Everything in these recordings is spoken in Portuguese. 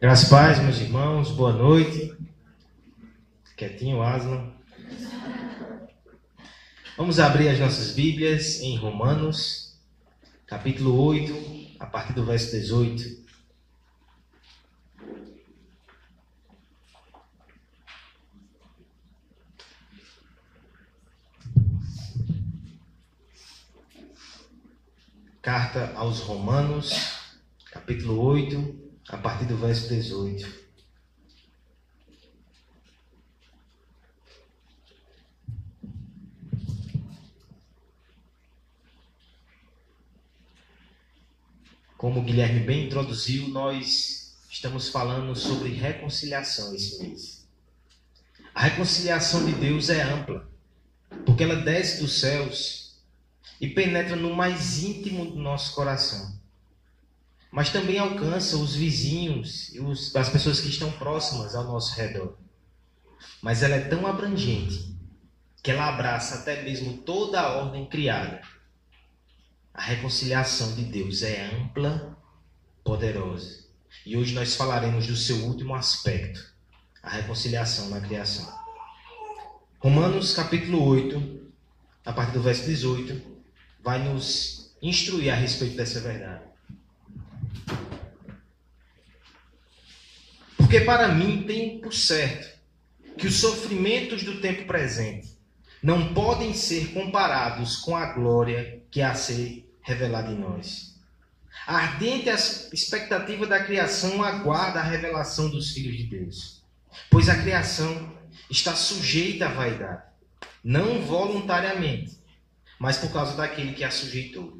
Graças paz, meus irmãos, boa noite. Quietinho, Aslan. Vamos abrir as nossas Bíblias em Romanos, capítulo 8, a partir do verso 18. Carta aos Romanos, capítulo 8, a partir do verso 18. Como o Guilherme bem introduziu, nós estamos falando sobre reconciliação esse mês. A reconciliação de Deus é ampla, porque ela desce dos céus e penetra no mais íntimo do nosso coração mas também alcança os vizinhos e os, as pessoas que estão próximas ao nosso redor. Mas ela é tão abrangente que ela abraça até mesmo toda a ordem criada. A reconciliação de Deus é ampla, poderosa. E hoje nós falaremos do seu último aspecto, a reconciliação na criação. Romanos capítulo 8, a partir do verso 18, vai nos instruir a respeito dessa verdade. Porque para mim tem por certo que os sofrimentos do tempo presente não podem ser comparados com a glória que há a ser revelada em nós. A ardente expectativa da criação aguarda a revelação dos filhos de Deus, pois a criação está sujeita à vaidade, não voluntariamente, mas por causa daquele que a sujeitou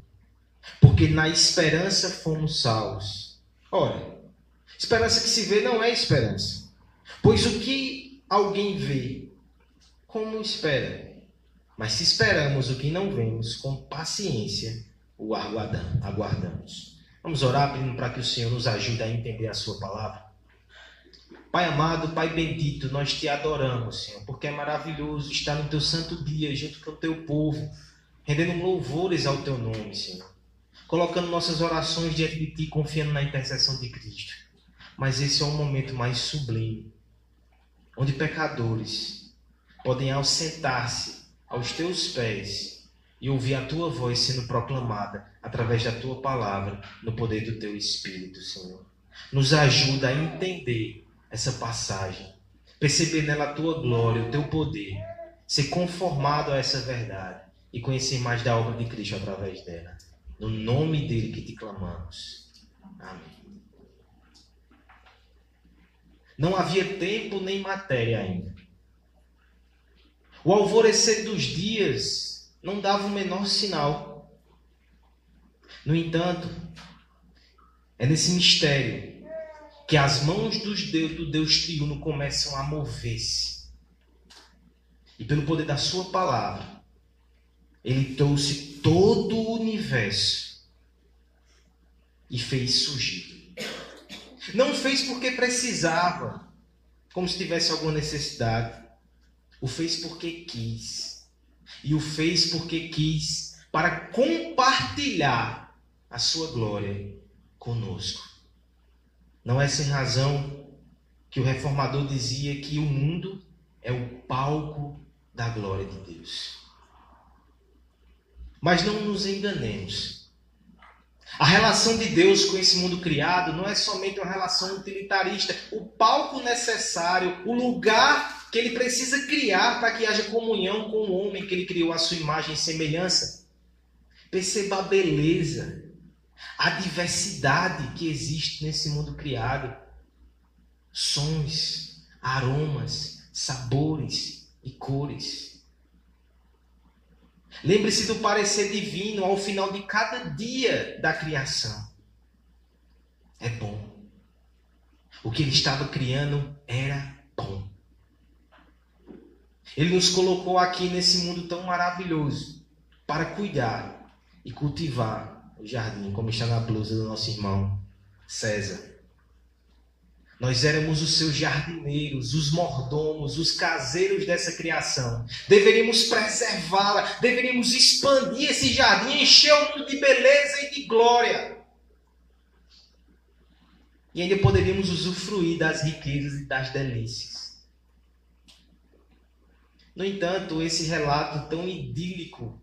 porque na esperança fomos salvos. Ora, esperança que se vê não é esperança. Pois o que alguém vê, como espera? Mas se esperamos o que não vemos, com paciência o aguardamos. Vamos orar pedindo para que o Senhor nos ajude a entender a Sua palavra. Pai amado, Pai bendito, nós te adoramos, Senhor, porque é maravilhoso estar no teu santo dia junto com o teu povo, rendendo louvores ao teu nome, Senhor colocando nossas orações diante de Ti, confiando na intercessão de Cristo. Mas esse é o momento mais sublime, onde pecadores podem ausentar-se aos Teus pés e ouvir a Tua voz sendo proclamada através da Tua palavra, no poder do Teu Espírito, Senhor. Nos ajuda a entender essa passagem, perceber nela a Tua glória, o Teu poder, ser conformado a essa verdade e conhecer mais da obra de Cristo através dela. No nome dele que te clamamos. Amém. Não havia tempo nem matéria ainda. O alvorecer dos dias não dava o menor sinal. No entanto, é nesse mistério que as mãos dos Deus, do Deus triuno começam a mover-se. E pelo poder da sua palavra, ele trouxe todo o universo e fez surgir. Não fez porque precisava, como se tivesse alguma necessidade. O fez porque quis. E o fez porque quis para compartilhar a sua glória conosco. Não é sem razão que o reformador dizia que o mundo é o palco da glória de Deus. Mas não nos enganemos. A relação de Deus com esse mundo criado não é somente uma relação utilitarista. O palco necessário, o lugar que ele precisa criar para que haja comunhão com o homem que ele criou à sua imagem e semelhança. Perceba a beleza, a diversidade que existe nesse mundo criado. Sons, aromas, sabores e cores. Lembre-se do parecer divino ao final de cada dia da criação. É bom. O que ele estava criando era bom. Ele nos colocou aqui nesse mundo tão maravilhoso para cuidar e cultivar o jardim, como está na blusa do nosso irmão César. Nós éramos os seus jardineiros, os mordomos, os caseiros dessa criação. Deveríamos preservá-la, deveríamos expandir esse jardim, encher o mundo de beleza e de glória. E ainda poderíamos usufruir das riquezas e das delícias. No entanto, esse relato tão idílico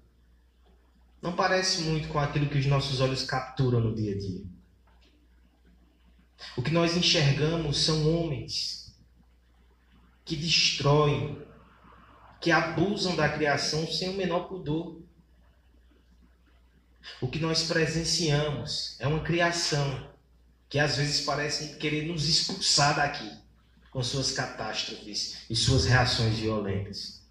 não parece muito com aquilo que os nossos olhos capturam no dia a dia. O que nós enxergamos são homens que destroem, que abusam da criação sem o menor pudor. O que nós presenciamos é uma criação que às vezes parece querer nos expulsar daqui com suas catástrofes e suas reações violentas.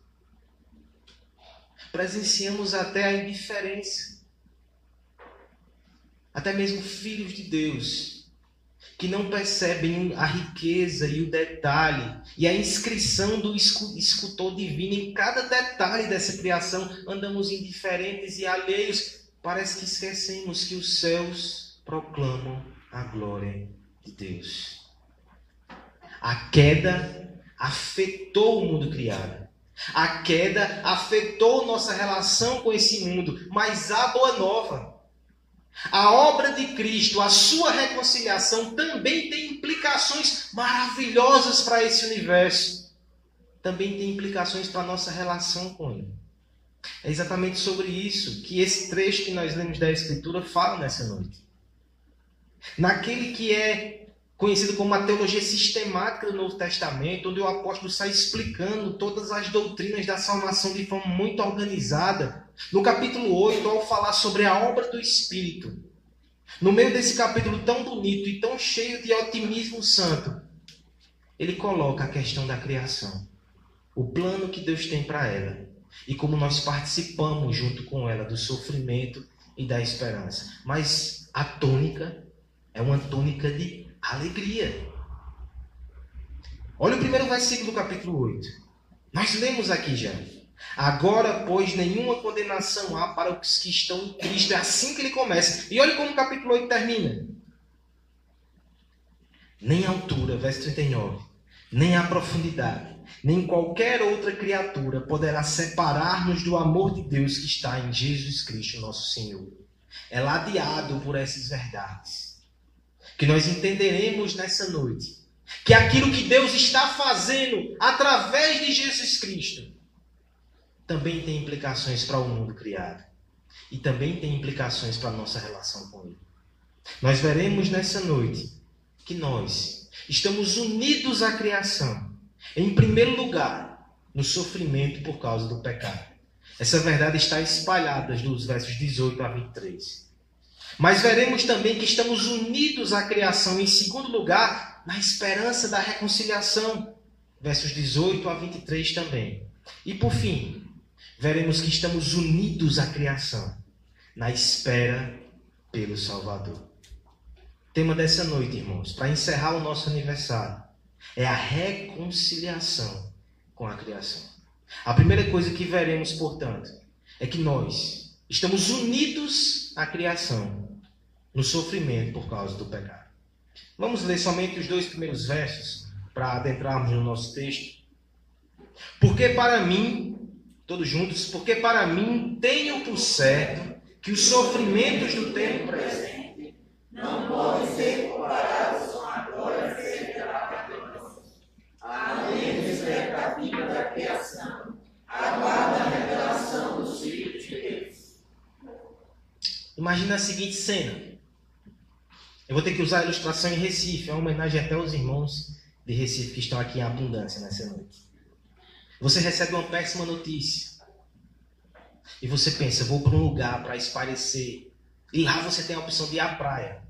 Presenciamos até a indiferença. Até mesmo filhos de Deus que não percebem a riqueza e o detalhe e a inscrição do escultor divino em cada detalhe dessa criação, andamos indiferentes e alheios. Parece que esquecemos que os céus proclamam a glória de Deus. A queda afetou o mundo criado. A queda afetou nossa relação com esse mundo, mas há boa nova. A obra de Cristo, a sua reconciliação também tem implicações maravilhosas para esse universo. Também tem implicações para a nossa relação com Ele. É exatamente sobre isso que esse trecho que nós lemos da Escritura fala nessa noite. Naquele que é conhecido como a teologia sistemática do Novo Testamento, onde o apóstolo sai explicando todas as doutrinas da salvação de forma muito organizada. No capítulo 8, ao falar sobre a obra do Espírito, no meio desse capítulo tão bonito e tão cheio de otimismo santo, ele coloca a questão da criação, o plano que Deus tem para ela e como nós participamos junto com ela do sofrimento e da esperança. Mas a tônica é uma tônica de alegria. Olha o primeiro versículo do capítulo 8. Nós lemos aqui já. Agora, pois, nenhuma condenação há para os que estão em Cristo. É assim que ele começa. E olha como o capítulo 8 termina. Nem a altura, verso 39, nem a profundidade, nem qualquer outra criatura poderá separar-nos do amor de Deus que está em Jesus Cristo, nosso Senhor. É ladeado por essas verdades que nós entenderemos nessa noite que aquilo que Deus está fazendo através de Jesus Cristo também tem implicações para o mundo criado e também tem implicações para a nossa relação com Ele. Nós veremos nessa noite que nós estamos unidos à criação, em primeiro lugar, no sofrimento por causa do pecado. Essa verdade está espalhada dos versos 18 a 23. Mas veremos também que estamos unidos à criação, em segundo lugar, na esperança da reconciliação. Versos 18 a 23 também. E por fim, veremos que estamos unidos à criação, na espera pelo Salvador. Tema dessa noite, irmãos, para encerrar o nosso aniversário, é a reconciliação com a criação. A primeira coisa que veremos, portanto, é que nós estamos unidos à criação no sofrimento por causa do pecado. Vamos ler somente os dois primeiros versos para adentrarmos no nosso texto. Porque para mim, todos juntos, porque para mim tenho por certo que os sofrimentos do tempo presente não podem ser comparados Imagina a seguinte cena. Eu vou ter que usar a ilustração em Recife, é uma homenagem até aos irmãos de Recife que estão aqui em abundância nessa noite. Você recebe uma péssima notícia. E você pensa, vou para um lugar para esparecer. E lá você tem a opção de ir à praia.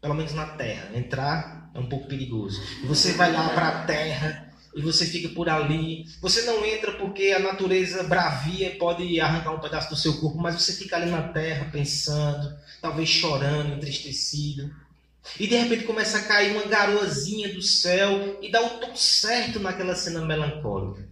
Pelo menos na terra. Entrar é um pouco perigoso. E você vai lá para a terra e você fica por ali. Você não entra porque a natureza bravia pode arrancar um pedaço do seu corpo, mas você fica ali na terra pensando, talvez chorando, entristecido. E de repente começa a cair uma garoazinha do céu e dá o tom certo naquela cena melancólica.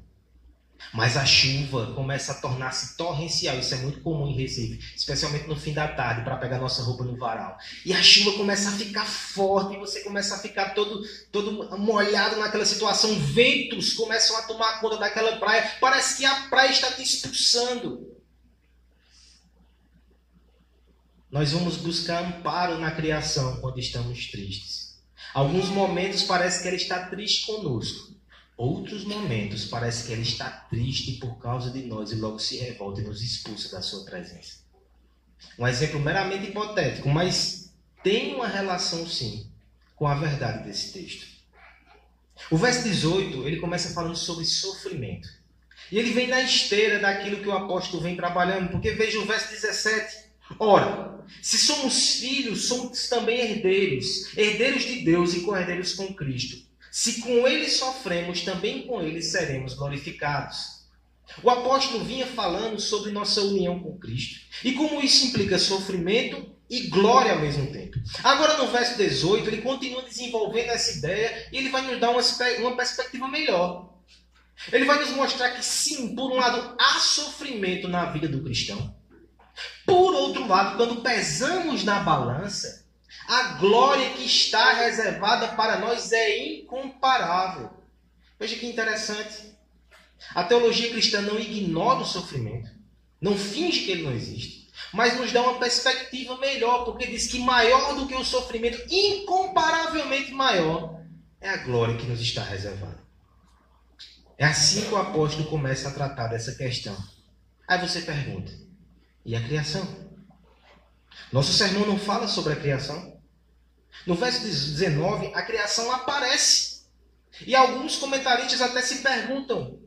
Mas a chuva começa a tornar-se torrencial. Isso é muito comum em Recife, especialmente no fim da tarde, para pegar nossa roupa no varal. E a chuva começa a ficar forte, e você começa a ficar todo, todo molhado naquela situação. Ventos começam a tomar conta daquela praia. Parece que a praia está te expulsando. Nós vamos buscar amparo na criação quando estamos tristes. Alguns momentos parece que ela está triste conosco. Outros momentos parece que ela está triste por causa de nós e logo se revolta e nos expulsa da sua presença. Um exemplo meramente hipotético, mas tem uma relação sim com a verdade desse texto. O verso 18, ele começa falando sobre sofrimento. E ele vem na esteira daquilo que o apóstolo vem trabalhando, porque veja o verso 17. Ora, se somos filhos, somos também herdeiros, herdeiros de Deus e co-herdeiros com Cristo. Se com ele sofremos, também com ele seremos glorificados. O apóstolo vinha falando sobre nossa união com Cristo e como isso implica sofrimento e glória ao mesmo tempo. Agora, no verso 18, ele continua desenvolvendo essa ideia e ele vai nos dar uma, uma perspectiva melhor. Ele vai nos mostrar que, sim, por um lado, há sofrimento na vida do cristão. Por outro lado, quando pesamos na balança, a glória que está reservada para nós é incomparável. Veja que interessante. A teologia cristã não ignora o sofrimento, não finge que ele não existe, mas nos dá uma perspectiva melhor, porque diz que maior do que o sofrimento, incomparavelmente maior, é a glória que nos está reservada. É assim que o apóstolo começa a tratar dessa questão. Aí você pergunta: e a criação? Nosso sermão não fala sobre a criação. No verso 19, a criação aparece. E alguns comentaristas até se perguntam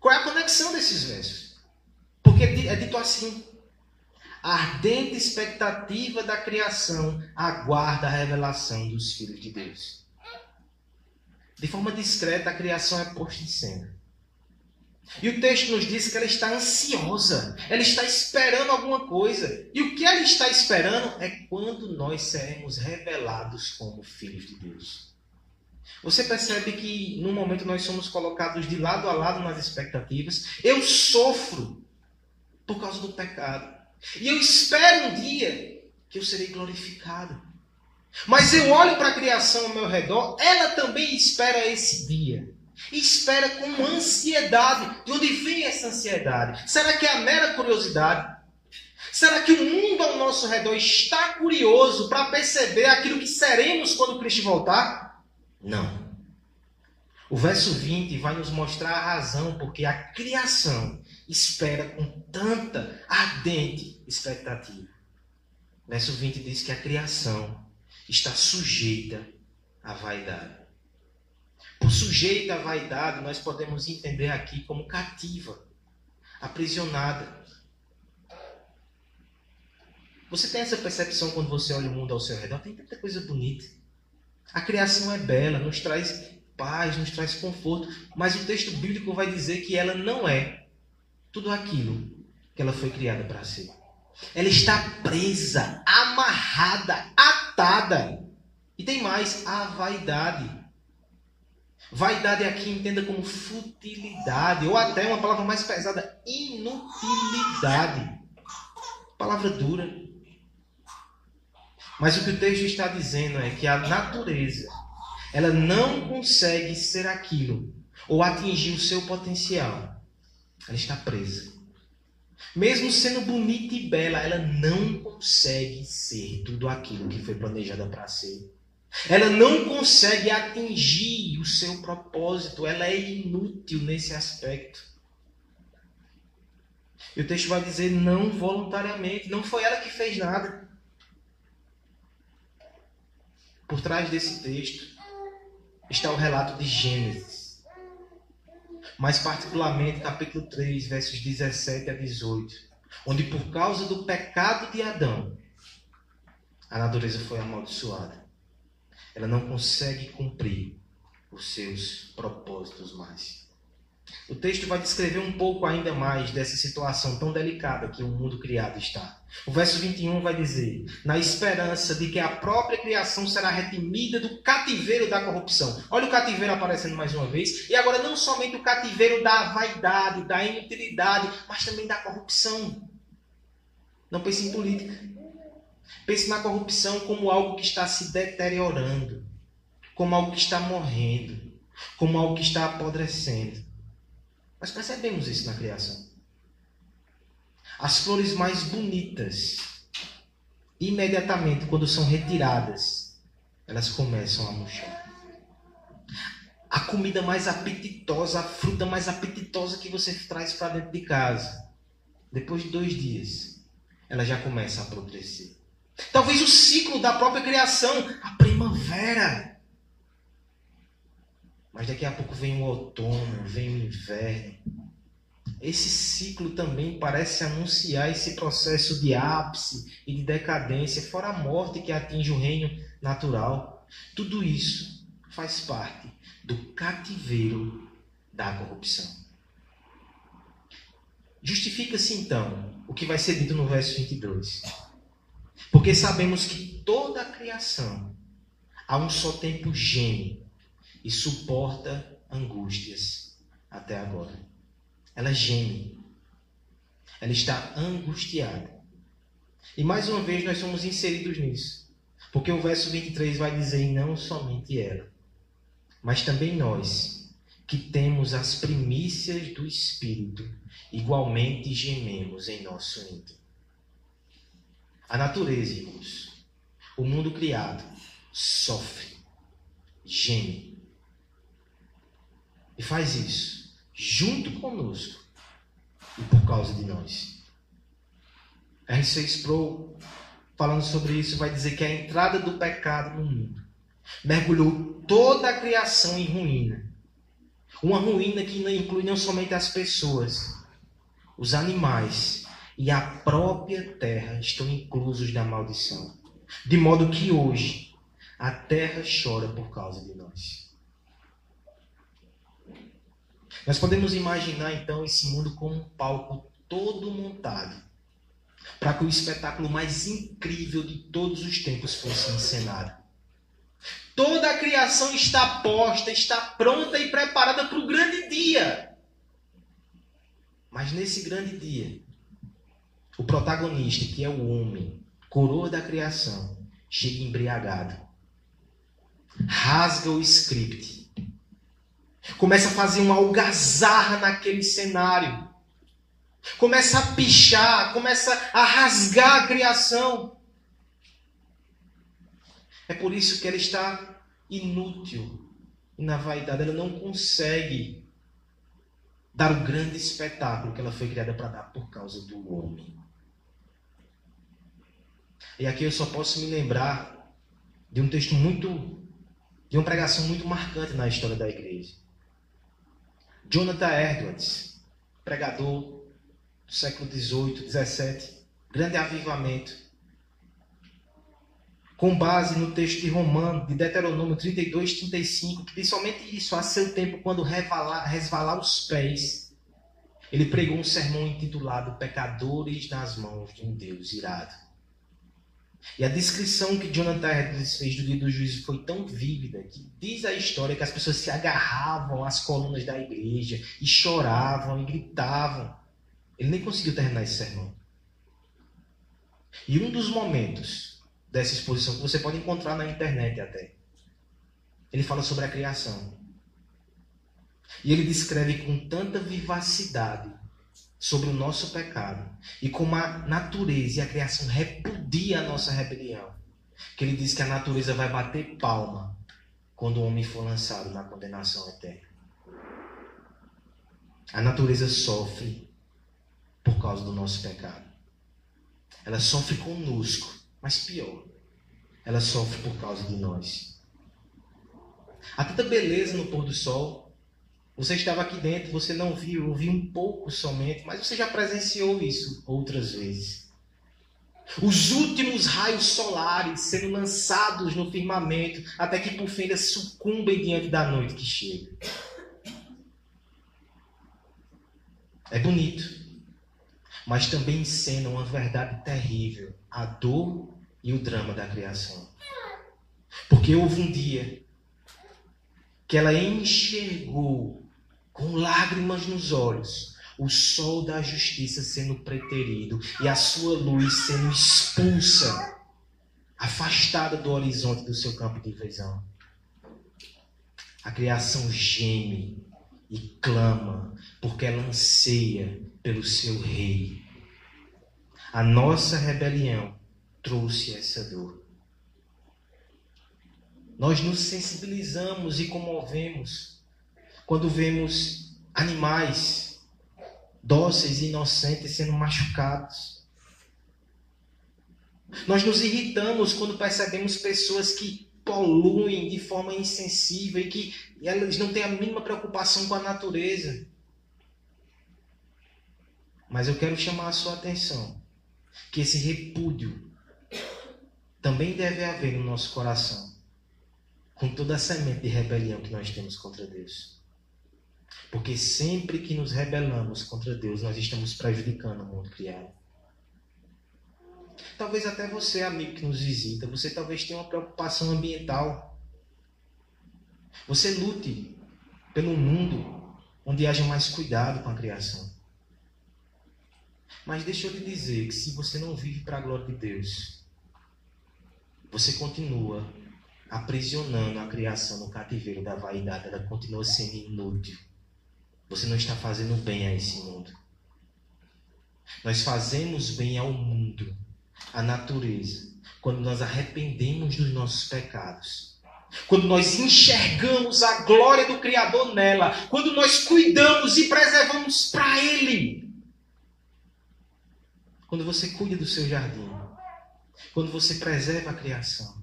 qual é a conexão desses versos. Porque é dito assim: a ardente expectativa da criação aguarda a revelação dos filhos de Deus. De forma discreta, a criação é posta em cena. E o texto nos diz que ela está ansiosa, ela está esperando alguma coisa. E o que ela está esperando é quando nós seremos revelados como filhos de Deus. Você percebe que no momento nós somos colocados de lado a lado nas expectativas. Eu sofro por causa do pecado. E eu espero um dia que eu serei glorificado. Mas eu olho para a criação ao meu redor, ela também espera esse dia e espera com ansiedade. De onde vem essa ansiedade? Será que é a mera curiosidade? Será que o mundo ao nosso redor está curioso para perceber aquilo que seremos quando Cristo voltar? Não. O verso 20 vai nos mostrar a razão porque a criação espera com tanta ardente expectativa. Verso 20 diz que a criação está sujeita à vaidade. Por sujeita à vaidade, nós podemos entender aqui como cativa, aprisionada. Você tem essa percepção quando você olha o mundo ao seu redor? Tem tanta coisa bonita. A criação é bela, nos traz paz, nos traz conforto, mas o texto bíblico vai dizer que ela não é tudo aquilo que ela foi criada para ser. Ela está presa, amarrada, atada. E tem mais, a vaidade. Vaidade aqui entenda como futilidade, ou até uma palavra mais pesada, inutilidade. Palavra dura. Mas o que o texto está dizendo é que a natureza, ela não consegue ser aquilo, ou atingir o seu potencial. Ela está presa. Mesmo sendo bonita e bela, ela não consegue ser tudo aquilo que foi planejada para ser. Ela não consegue atingir o seu propósito, ela é inútil nesse aspecto. E o texto vai dizer não voluntariamente, não foi ela que fez nada. Por trás desse texto está o relato de Gênesis. Mais particularmente capítulo 3, versos 17 a 18, onde por causa do pecado de Adão, a natureza foi amaldiçoada ela não consegue cumprir os seus propósitos mais. O texto vai descrever um pouco ainda mais dessa situação tão delicada que o mundo criado está. O verso 21 vai dizer: na esperança de que a própria criação será redimida do cativeiro da corrupção. Olha o cativeiro aparecendo mais uma vez. E agora, não somente o cativeiro da vaidade, da inutilidade, mas também da corrupção. Não pense em política. Pense na corrupção como algo que está se deteriorando, como algo que está morrendo, como algo que está apodrecendo. Nós percebemos isso na criação. As flores mais bonitas, imediatamente quando são retiradas, elas começam a murchar. A comida mais apetitosa, a fruta mais apetitosa que você traz para dentro de casa, depois de dois dias, ela já começa a apodrecer. Talvez o ciclo da própria criação, a primavera. Mas daqui a pouco vem o outono, vem o inverno. Esse ciclo também parece anunciar esse processo de ápice e de decadência, fora a morte que atinge o reino natural. Tudo isso faz parte do cativeiro da corrupção. Justifica-se então o que vai ser dito no verso 22. Porque sabemos que toda a criação a um só tempo geme e suporta angústias até agora. Ela geme. Ela está angustiada. E mais uma vez nós somos inseridos nisso. Porque o verso 23 vai dizer: não somente ela, mas também nós, que temos as primícias do Espírito, igualmente gememos em nosso íntimo. A natureza, irmãos, o mundo criado, sofre, geme. E faz isso junto conosco e por causa de nós. R.C. Sproul, falando sobre isso, vai dizer que a entrada do pecado no mundo mergulhou toda a criação em ruína. Uma ruína que inclui não somente as pessoas, os animais e a própria terra estão inclusos na maldição. De modo que hoje a terra chora por causa de nós. Nós podemos imaginar então esse mundo como um palco todo montado para que o espetáculo mais incrível de todos os tempos fosse encenado. Toda a criação está posta, está pronta e preparada para o grande dia. Mas nesse grande dia, o protagonista, que é o homem, coroa da criação, chega embriagado, rasga o script Começa a fazer uma algazarra naquele cenário. Começa a pichar, começa a rasgar a criação. É por isso que ela está inútil. E na vaidade ela não consegue dar o grande espetáculo que ela foi criada para dar por causa do homem. E aqui eu só posso me lembrar de um texto muito, de uma pregação muito marcante na história da igreja. Jonathan Edwards, pregador do século XVIII, XVII, grande avivamento. Com base no texto de Romano, de Deuteronômio 32, 35, que diz somente isso, a seu tempo, quando resvalar, resvalar os pés, ele pregou um sermão intitulado Pecadores nas mãos de um Deus irado. E a descrição que Jonathan Edwards fez do dia do juízo foi tão vívida que diz a história que as pessoas se agarravam às colunas da igreja e choravam e gritavam. Ele nem conseguiu terminar esse sermão. E um dos momentos dessa exposição que você pode encontrar na internet até, ele fala sobre a criação. E ele descreve com tanta vivacidade sobre o nosso pecado e como a natureza e a criação repudia a nossa rebelião. Que ele diz que a natureza vai bater palma quando o homem for lançado na condenação eterna. A natureza sofre por causa do nosso pecado. Ela sofre conosco, mas pior, ela sofre por causa de nós. Há tanta beleza no pôr do sol, você estava aqui dentro, você não viu, ouviu um pouco somente, mas você já presenciou isso outras vezes. Os últimos raios solares sendo lançados no firmamento, até que por fim eles sucumbem diante da noite que chega. É bonito. mas também encena uma verdade terrível, a dor e o drama da criação. Porque houve um dia que ela enxergou com lágrimas nos olhos o sol da justiça sendo preterido e a sua luz sendo expulsa, afastada do horizonte do seu campo de visão. A criação geme e clama porque ela anseia pelo seu rei. A nossa rebelião trouxe essa dor. Nós nos sensibilizamos e comovemos quando vemos animais dóceis e inocentes sendo machucados. Nós nos irritamos quando percebemos pessoas que poluem de forma insensível e que elas não têm a mínima preocupação com a natureza. Mas eu quero chamar a sua atenção que esse repúdio também deve haver no nosso coração, com toda a semente de rebelião que nós temos contra Deus. Porque sempre que nos rebelamos contra Deus, nós estamos prejudicando o mundo criado. Talvez até você, amigo que nos visita, você talvez tenha uma preocupação ambiental. Você lute pelo mundo onde haja mais cuidado com a criação. Mas deixa eu lhe dizer que se você não vive para a glória de Deus, você continua aprisionando a criação no cativeiro da vaidade, ela continua sendo inútil. Você não está fazendo bem a esse mundo. Nós fazemos bem ao mundo, à natureza, quando nós arrependemos dos nossos pecados. Quando nós enxergamos a glória do Criador nela, quando nós cuidamos e preservamos para Ele. Quando você cuida do seu jardim, quando você preserva a criação,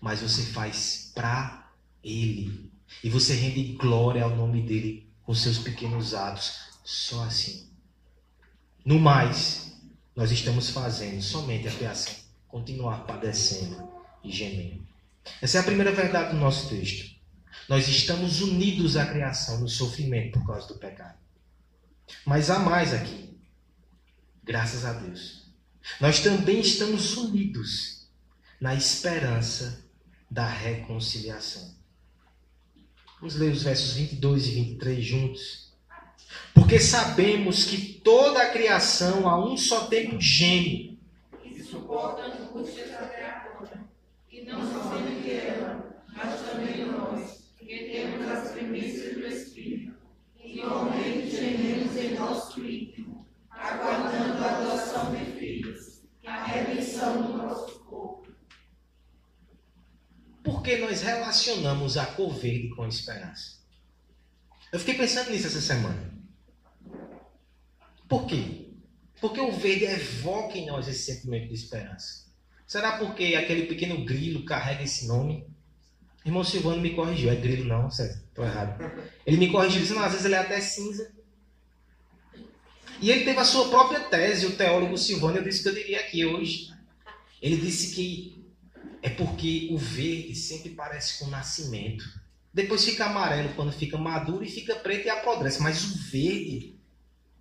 mas você faz para Ele. E você rende glória ao nome dele com seus pequenos atos. Só assim. No mais, nós estamos fazendo somente a criação continuar padecendo e gemendo. Essa é a primeira verdade do nosso texto. Nós estamos unidos à criação no sofrimento por causa do pecado. Mas há mais aqui. Graças a Deus nós também estamos unidos na esperança da reconciliação. Vamos ler os versos 22 e 23 juntos. Porque sabemos que toda a criação a um só tempo geme. E suporta a angústia da criatura. E não somente ela, mas também nós, que temos as primícias do Espírito. Igualmente gememos em nosso íntimo, aguardando a adoção de a redenção do nosso. Por que nós relacionamos a cor verde com a esperança? Eu fiquei pensando nisso essa semana. Por quê? Porque o verde evoca em nós esse sentimento de esperança. Será porque aquele pequeno grilo carrega esse nome? Irmão Silvano me corrigiu. É grilo não? Estou errado. Ele me corrigiu dizendo, às vezes ele é até cinza. E ele teve a sua própria tese, o teólogo Silvano, eu disse que eu diria aqui hoje. Ele disse que é porque o verde sempre parece com o nascimento. Depois fica amarelo quando fica maduro e fica preto e apodrece. Mas o verde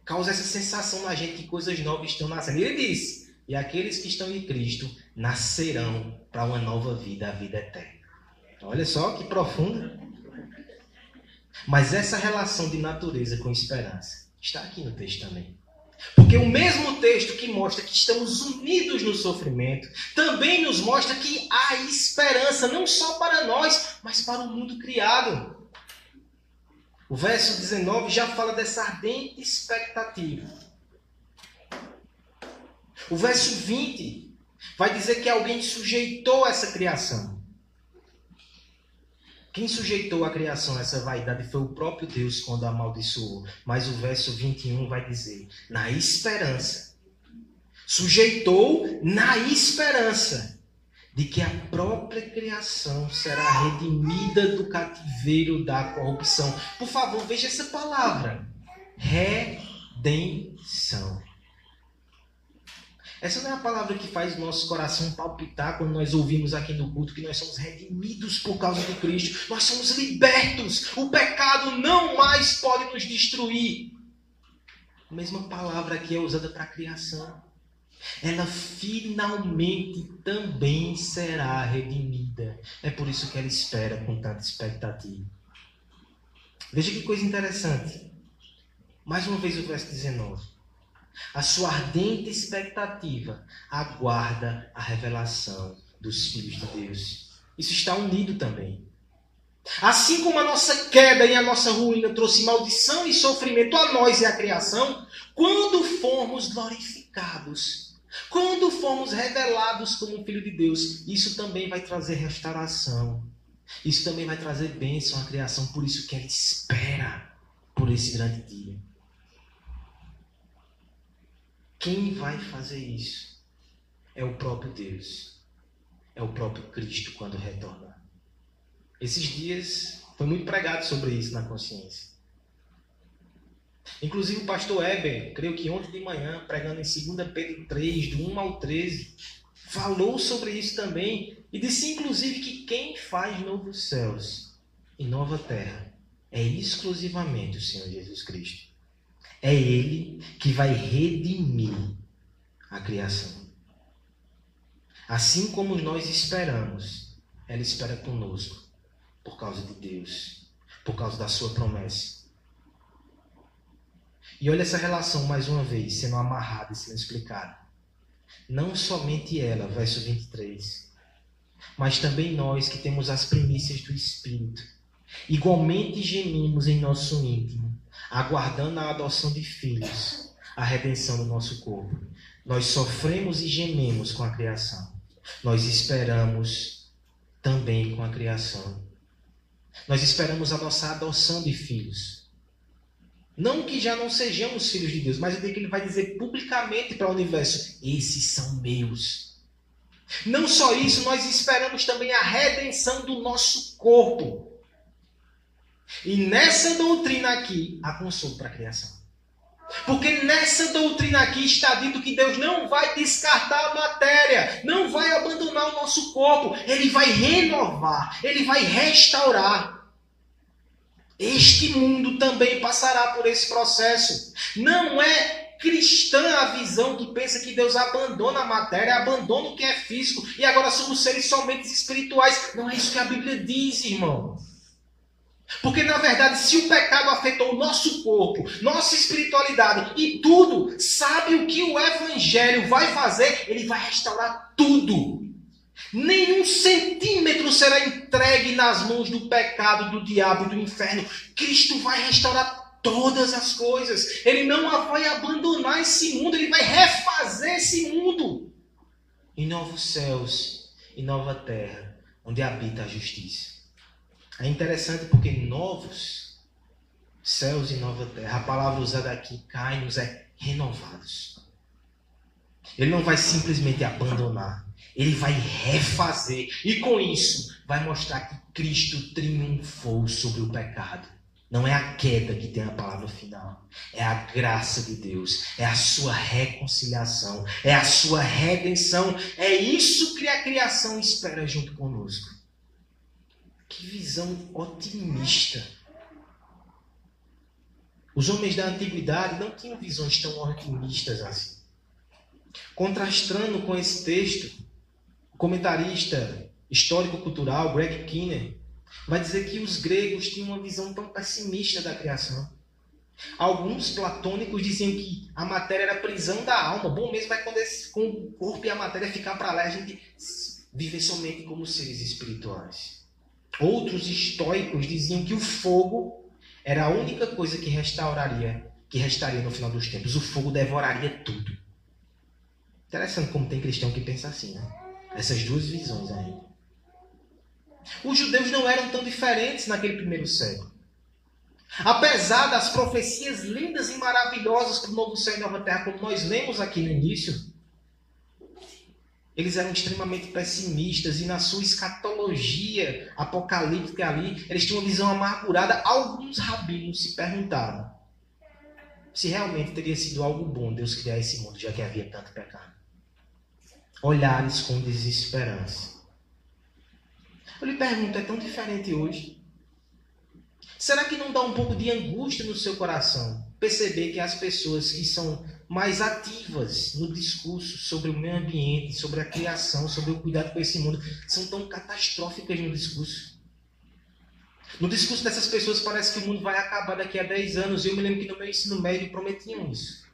causa essa sensação na gente que coisas novas estão nascendo. Ele disse: E aqueles que estão em Cristo nascerão para uma nova vida, a vida eterna. Olha só que profunda. Mas essa relação de natureza com esperança Está aqui no texto também. Porque o mesmo texto que mostra que estamos unidos no sofrimento, também nos mostra que há esperança, não só para nós, mas para o mundo criado. O verso 19 já fala dessa ardente expectativa. O verso 20 vai dizer que alguém sujeitou essa criação. Quem sujeitou a criação a essa vaidade foi o próprio Deus quando amaldiçoou. Mas o verso 21 vai dizer: na esperança. Sujeitou na esperança de que a própria criação será redimida do cativeiro da corrupção. Por favor, veja essa palavra: redenção. Essa não é a palavra que faz o nosso coração palpitar quando nós ouvimos aqui no culto que nós somos redimidos por causa de Cristo. Nós somos libertos. O pecado não mais pode nos destruir. A mesma palavra que é usada para a criação. Ela finalmente também será redimida. É por isso que ela espera com tanta expectativa. Veja que coisa interessante. Mais uma vez o verso 19. A sua ardente expectativa aguarda a revelação dos filhos de Deus. Isso está unido também. Assim como a nossa queda e a nossa ruína trouxe maldição e sofrimento a nós e à criação, quando formos glorificados, quando formos revelados como filho de Deus, isso também vai trazer restauração. Isso também vai trazer bênção à criação. Por isso que ela espera por esse grande dia. Quem vai fazer isso? É o próprio Deus. É o próprio Cristo quando retornar. Esses dias foi muito pregado sobre isso na consciência. Inclusive o pastor Eber, creio que ontem de manhã, pregando em 2 Pedro 3, do 1 ao 13, falou sobre isso também e disse inclusive que quem faz novos céus e nova terra é exclusivamente o Senhor Jesus Cristo. É Ele que vai redimir a criação. Assim como nós esperamos, ela espera conosco por causa de Deus, por causa da sua promessa. E olha essa relação mais uma vez, sendo amarrada e sendo explicada. Não somente ela, verso 23, mas também nós que temos as primícias do Espírito. Igualmente gemimos em nosso íntimo, aguardando a adoção de filhos, a redenção do nosso corpo. Nós sofremos e gememos com a criação. Nós esperamos também com a criação nós esperamos a nossa adoção de filhos. Não que já não sejamos filhos de Deus, mas eu digo que ele vai dizer publicamente para o universo: esses são meus. Não só isso, nós esperamos também a redenção do nosso corpo. E nessa doutrina aqui, há consolo para a criação. Porque nessa doutrina aqui está dito que Deus não vai descartar a matéria, não vai abandonar o nosso corpo, ele vai renovar, ele vai restaurar. Este mundo também passará por esse processo. Não é cristã a visão que pensa que Deus abandona a matéria, abandona o que é físico e agora somos seres somente espirituais. Não é isso que a Bíblia diz, irmão. Porque, na verdade, se o pecado afetou o nosso corpo, nossa espiritualidade e tudo, sabe o que o Evangelho vai fazer? Ele vai restaurar tudo. Nenhum centímetro será entregue nas mãos do pecado, do diabo e do inferno. Cristo vai restaurar todas as coisas. Ele não vai abandonar esse mundo, ele vai refazer esse mundo. Em novos céus e nova terra, onde habita a justiça. É interessante porque novos céus e nova terra, a palavra usada aqui, cai-nos, é renovados. Ele não vai simplesmente abandonar, ele vai refazer. E com isso, vai mostrar que Cristo triunfou sobre o pecado. Não é a queda que tem a palavra final, é a graça de Deus, é a sua reconciliação, é a sua redenção. É isso que a criação espera junto conosco. Que visão otimista. Os homens da antiguidade não tinham visões tão otimistas assim. Contrastando com esse texto, o comentarista histórico-cultural Greg Kinner vai dizer que os gregos tinham uma visão tão pessimista da criação. Alguns platônicos diziam que a matéria era prisão da alma. Bom mesmo é quando esse, com o corpo e a matéria ficar para lá, a gente viver somente como seres espirituais. Outros estoicos diziam que o fogo era a única coisa que restauraria, que restaria no final dos tempos. O fogo devoraria tudo. Interessante como tem cristão que pensa assim, né? Essas duas visões aí. Os judeus não eram tão diferentes naquele primeiro século. Apesar das profecias lindas e maravilhosas para o novo céu e nova terra, como nós lemos aqui no início, eles eram extremamente pessimistas e na sua escatologia apocalíptica ali, eles tinham uma visão amargurada. Alguns rabinos se perguntavam se realmente teria sido algo bom Deus criar esse mundo, já que havia tanto pecado. Olhares com desesperança. Eu lhe pergunto, é tão diferente hoje? Será que não dá um pouco de angústia no seu coração? Perceber que as pessoas que são mais ativas no discurso sobre o meio ambiente, sobre a criação, sobre o cuidado com esse mundo, são tão catastróficas no discurso. No discurso dessas pessoas parece que o mundo vai acabar daqui a 10 anos. Eu me lembro que no meu ensino médio prometiam isso.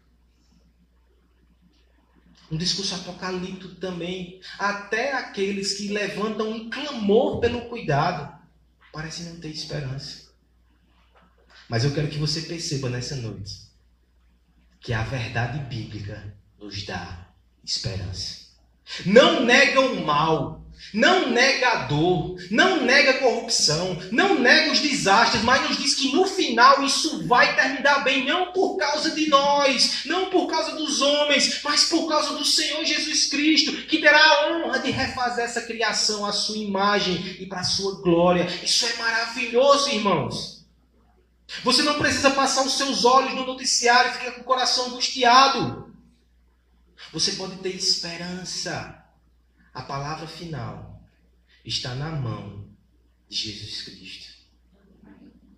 Um discurso apocalíptico também. Até aqueles que levantam um clamor pelo cuidado parecem não ter esperança. Mas eu quero que você perceba nessa noite que a verdade bíblica nos dá esperança. Não nega o mal, não nega a dor, não nega a corrupção, não nega os desastres, mas nos diz que no final isso vai terminar bem, não por causa de nós, não por causa dos homens, mas por causa do Senhor Jesus Cristo, que terá a honra de refazer essa criação à sua imagem e para a sua glória. Isso é maravilhoso, irmãos. Você não precisa passar os seus olhos no noticiário e ficar com o coração angustiado. Você pode ter esperança. A palavra final está na mão de Jesus Cristo.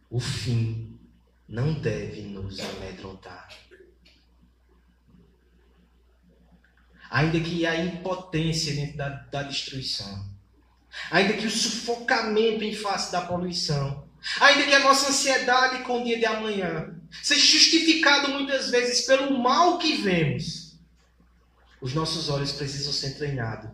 O fim não deve nos amedrontar. Ainda que a impotência dentro da, da destruição, ainda que o sufocamento em face da poluição, Ainda que a nossa ansiedade com o dia de amanhã seja justificado muitas vezes pelo mal que vemos, os nossos olhos precisam ser treinados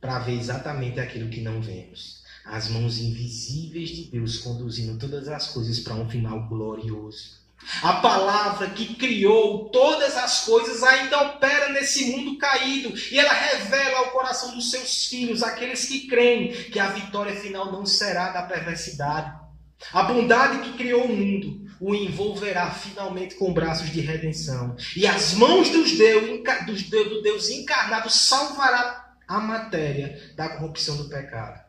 para ver exatamente aquilo que não vemos. As mãos invisíveis de Deus conduzindo todas as coisas para um final glorioso. A palavra que criou todas as coisas ainda opera nesse mundo caído e ela revela ao coração dos seus filhos, aqueles que creem, que a vitória final não será da perversidade, a bondade que criou o mundo o envolverá finalmente com braços de redenção. E as mãos dos Deus, do Deus encarnado salvará a matéria da corrupção do pecado.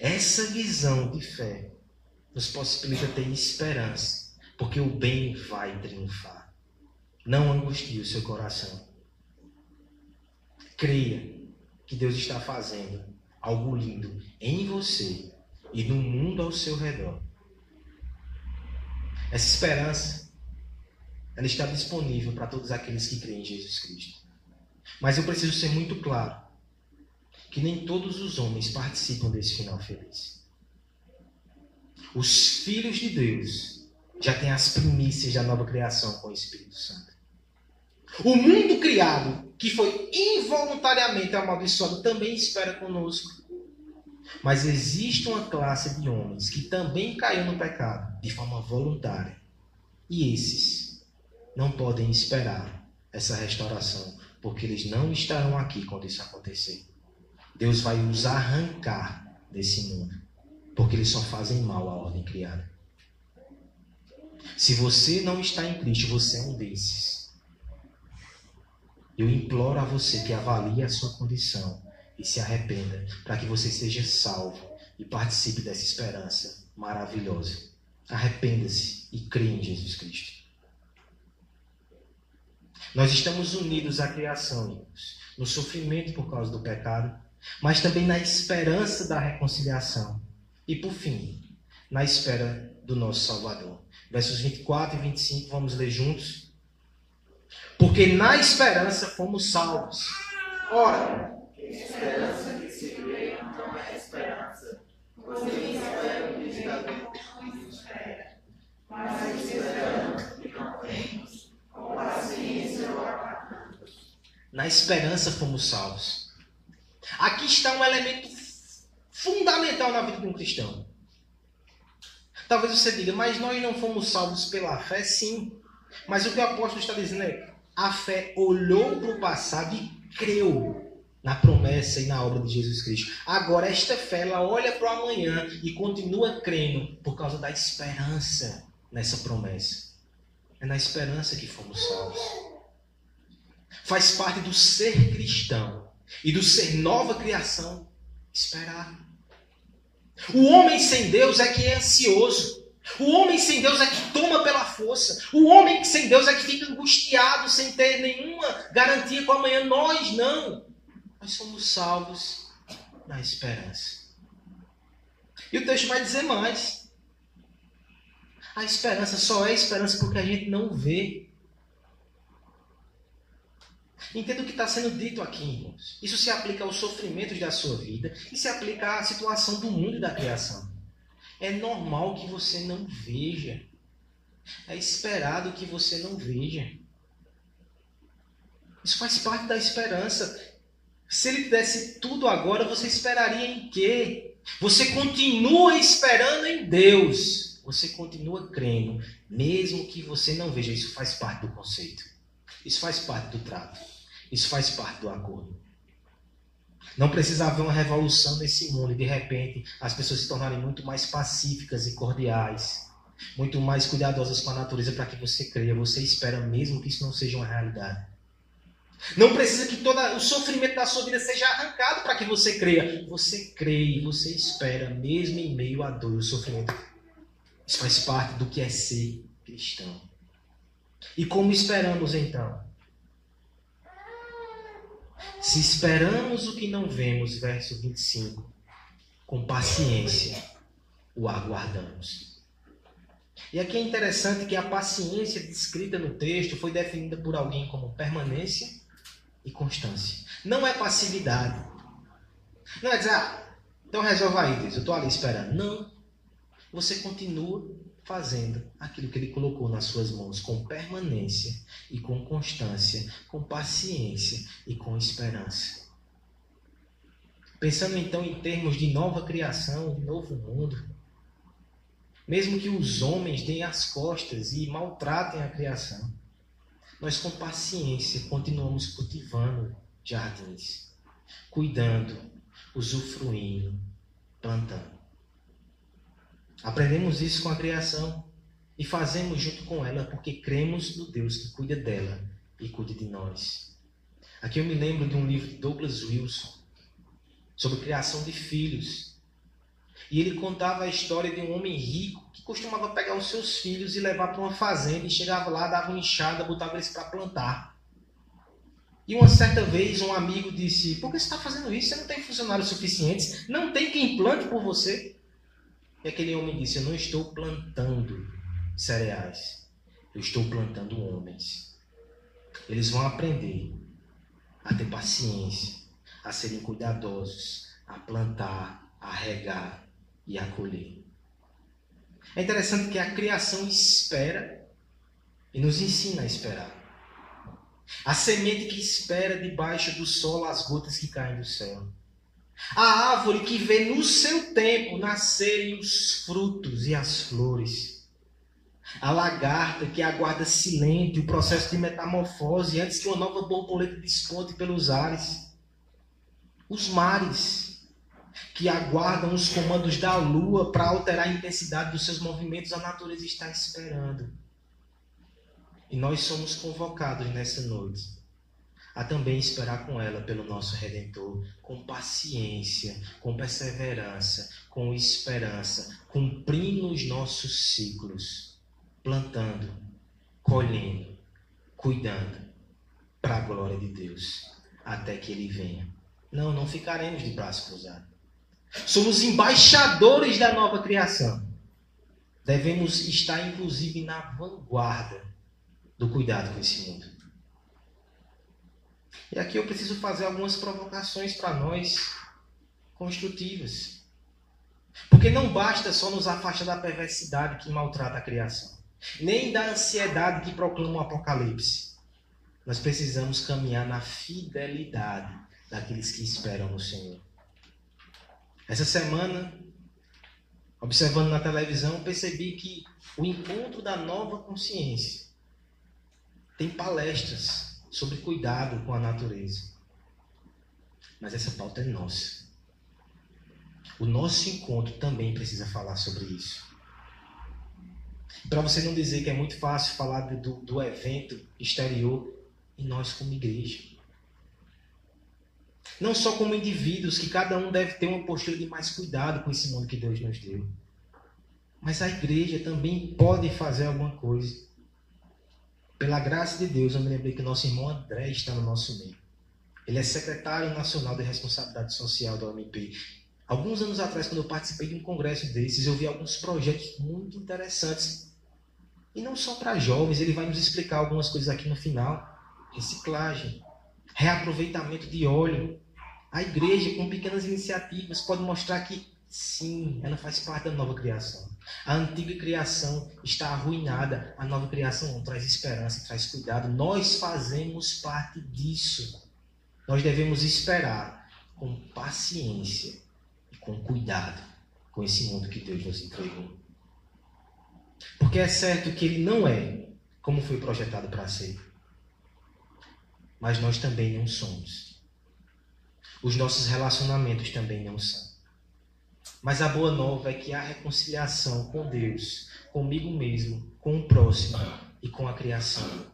Essa visão de fé nos possibilita ter esperança, porque o bem vai triunfar. Não angustie o seu coração. Creia que Deus está fazendo algo lindo em você e no mundo ao seu redor. Essa esperança, ela está disponível para todos aqueles que creem em Jesus Cristo. Mas eu preciso ser muito claro que nem todos os homens participam desse final feliz. Os filhos de Deus já têm as primícias da nova criação com o Espírito Santo. O mundo criado, que foi involuntariamente amaldiçoado, também espera conosco. Mas existe uma classe de homens que também caiu no pecado de forma voluntária. E esses não podem esperar essa restauração, porque eles não estarão aqui quando isso acontecer. Deus vai os arrancar desse mundo, porque eles só fazem mal à ordem criada. Se você não está em Cristo, você é um desses. Eu imploro a você que avalie a sua condição e se arrependa, para que você seja salvo e participe dessa esperança maravilhosa. Arrependa-se e crê em Jesus Cristo. Nós estamos unidos à criação, irmãos, no sofrimento por causa do pecado, mas também na esperança da reconciliação. E por fim, na espera do nosso Salvador. Versos 24 e 25, vamos ler juntos. Porque na esperança fomos salvos. Ora, Esperança que se não é esperança, pois espera o que espera. Mas e não com paciência. Na esperança fomos salvos. Aqui está um elemento fundamental na vida de um cristão. Talvez você diga, mas nós não fomos salvos pela fé, sim. Mas o que o apóstolo está dizendo é: a fé olhou para o passado e creu na promessa e na obra de Jesus Cristo. Agora, esta fé, ela olha para o amanhã e continua crendo por causa da esperança nessa promessa. É na esperança que fomos salvos. Faz parte do ser cristão e do ser nova criação esperar. O homem sem Deus é que é ansioso. O homem sem Deus é que toma pela força. O homem sem Deus é que fica angustiado sem ter nenhuma garantia com amanhã. Nós não nós somos salvos na esperança. E o texto vai dizer mais. A esperança só é esperança porque a gente não vê. Entenda o que está sendo dito aqui, irmãos. Isso se aplica aos sofrimentos da sua vida e se aplica à situação do mundo e da criação. É normal que você não veja. É esperado que você não veja. Isso faz parte da esperança. Se ele desse tudo agora, você esperaria em quê? Você continua esperando em Deus. Você continua crendo, mesmo que você não veja. Isso faz parte do conceito. Isso faz parte do trato. Isso faz parte do acordo. Não precisa haver uma revolução nesse mundo e de repente as pessoas se tornarem muito mais pacíficas e cordiais, muito mais cuidadosas com a natureza para que você creia. Você espera mesmo que isso não seja uma realidade. Não precisa que todo o sofrimento da sua vida seja arrancado para que você creia. Você crê e você espera, mesmo em meio à dor e ao sofrimento. Isso faz parte do que é ser cristão. E como esperamos então? Se esperamos o que não vemos, verso 25, com paciência o aguardamos. E aqui é interessante que a paciência descrita no texto foi definida por alguém como permanência e constância. Não é passividade. Não é dizer, ah, então resolva aí, Deus, eu estou ali esperando. Não. Você continua fazendo aquilo que ele colocou nas suas mãos com permanência e com constância, com paciência e com esperança. Pensando então em termos de nova criação, novo mundo, mesmo que os homens deem as costas e maltratem a criação, nós com paciência continuamos cultivando jardins, cuidando, usufruindo, plantando. Aprendemos isso com a criação e fazemos junto com ela porque cremos no Deus que cuida dela e cuida de nós. Aqui eu me lembro de um livro de Douglas Wilson sobre criação de filhos. E ele contava a história de um homem rico que costumava pegar os seus filhos e levar para uma fazenda e chegava lá, dava uma enxada, botava eles para plantar. E uma certa vez um amigo disse: Por que você está fazendo isso? Você não tem funcionários suficientes? Não tem quem plante por você? E aquele homem disse: Eu não estou plantando cereais, eu estou plantando homens. Eles vão aprender a ter paciência, a serem cuidadosos, a plantar, a regar e a colher. É interessante que a criação espera e nos ensina a esperar. A semente que espera debaixo do solo as gotas que caem do céu. A árvore que vê no seu tempo nascerem os frutos e as flores. A lagarta que aguarda silente o processo de metamorfose antes que uma nova borboleta desponte pelos ares. Os mares que aguardam os comandos da lua para alterar a intensidade dos seus movimentos, a natureza está esperando. E nós somos convocados nessa noite a também esperar com ela pelo nosso Redentor, com paciência, com perseverança, com esperança, cumprindo os nossos ciclos, plantando, colhendo, cuidando, para a glória de Deus, até que Ele venha. Não, não ficaremos de braço cruzado. Somos embaixadores da nova criação. Devemos estar, inclusive, na vanguarda do cuidado com esse mundo. E aqui eu preciso fazer algumas provocações para nós construtivas. Porque não basta só nos afastar da perversidade que maltrata a criação, nem da ansiedade que proclama o Apocalipse. Nós precisamos caminhar na fidelidade daqueles que esperam no Senhor. Essa semana, observando na televisão, percebi que o encontro da nova consciência tem palestras sobre cuidado com a natureza. Mas essa pauta é nossa. O nosso encontro também precisa falar sobre isso. Para você não dizer que é muito fácil falar do, do evento exterior, e nós como igreja. Não só como indivíduos, que cada um deve ter uma postura de mais cuidado com esse mundo que Deus nos deu. Mas a igreja também pode fazer alguma coisa. Pela graça de Deus, eu me lembrei que nosso irmão André está no nosso meio. Ele é secretário nacional de responsabilidade social da OMP. Alguns anos atrás, quando eu participei de um congresso desses, eu vi alguns projetos muito interessantes E não só para jovens, ele vai nos explicar algumas coisas aqui no final. Reciclagem, reaproveitamento de óleo. A igreja, com pequenas iniciativas, pode mostrar que sim, ela faz parte da nova criação. A antiga criação está arruinada, a nova criação não traz esperança, traz cuidado. Nós fazemos parte disso. Nós devemos esperar com paciência e com cuidado com esse mundo que Deus nos entregou. Porque é certo que ele não é como foi projetado para ser. Mas nós também não somos. Os nossos relacionamentos também não são. Mas a boa nova é que há reconciliação com Deus, comigo mesmo, com o próximo e com a criação.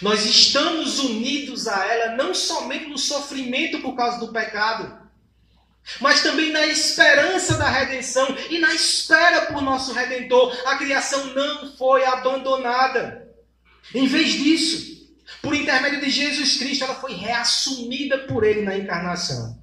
Nós estamos unidos a ela não somente no sofrimento por causa do pecado, mas também na esperança da redenção e na espera por nosso redentor. A criação não foi abandonada. Em vez disso, por intermédio de Jesus Cristo, ela foi reassumida por ele na encarnação.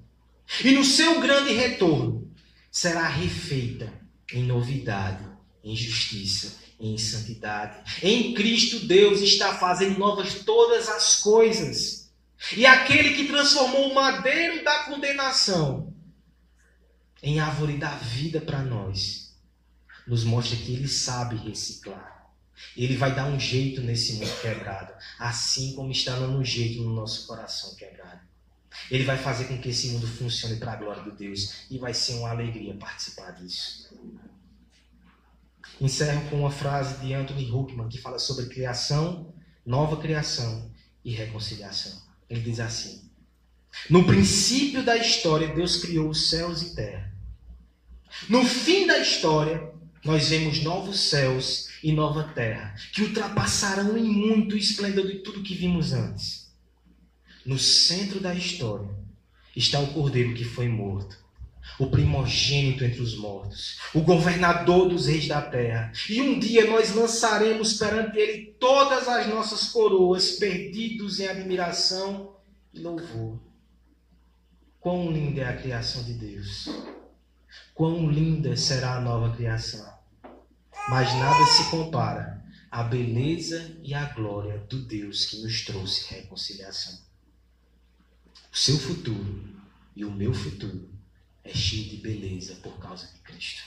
E no seu grande retorno, será refeita em novidade, em justiça, em santidade. Em Cristo, Deus está fazendo novas todas as coisas. E aquele que transformou o madeiro da condenação em árvore da vida para nós, nos mostra que ele sabe reciclar. Ele vai dar um jeito nesse mundo quebrado, assim como está dando um jeito no nosso coração quebrado. Ele vai fazer com que esse mundo funcione para a glória de Deus e vai ser uma alegria participar disso. Encerro com uma frase de Anthony Huckman que fala sobre criação, nova criação e reconciliação. Ele diz assim: No princípio da história, Deus criou os céus e terra. No fim da história, nós vemos novos céus e nova terra, que ultrapassarão em muito o esplendor de tudo que vimos antes. No centro da história está o cordeiro que foi morto, o primogênito entre os mortos, o governador dos reis da terra. E um dia nós lançaremos perante ele todas as nossas coroas, perdidos em admiração e louvor. Quão linda é a criação de Deus! Quão linda será a nova criação! Mas nada se compara à beleza e à glória do Deus que nos trouxe reconciliação. O seu futuro e o meu futuro é cheio de beleza por causa de Cristo.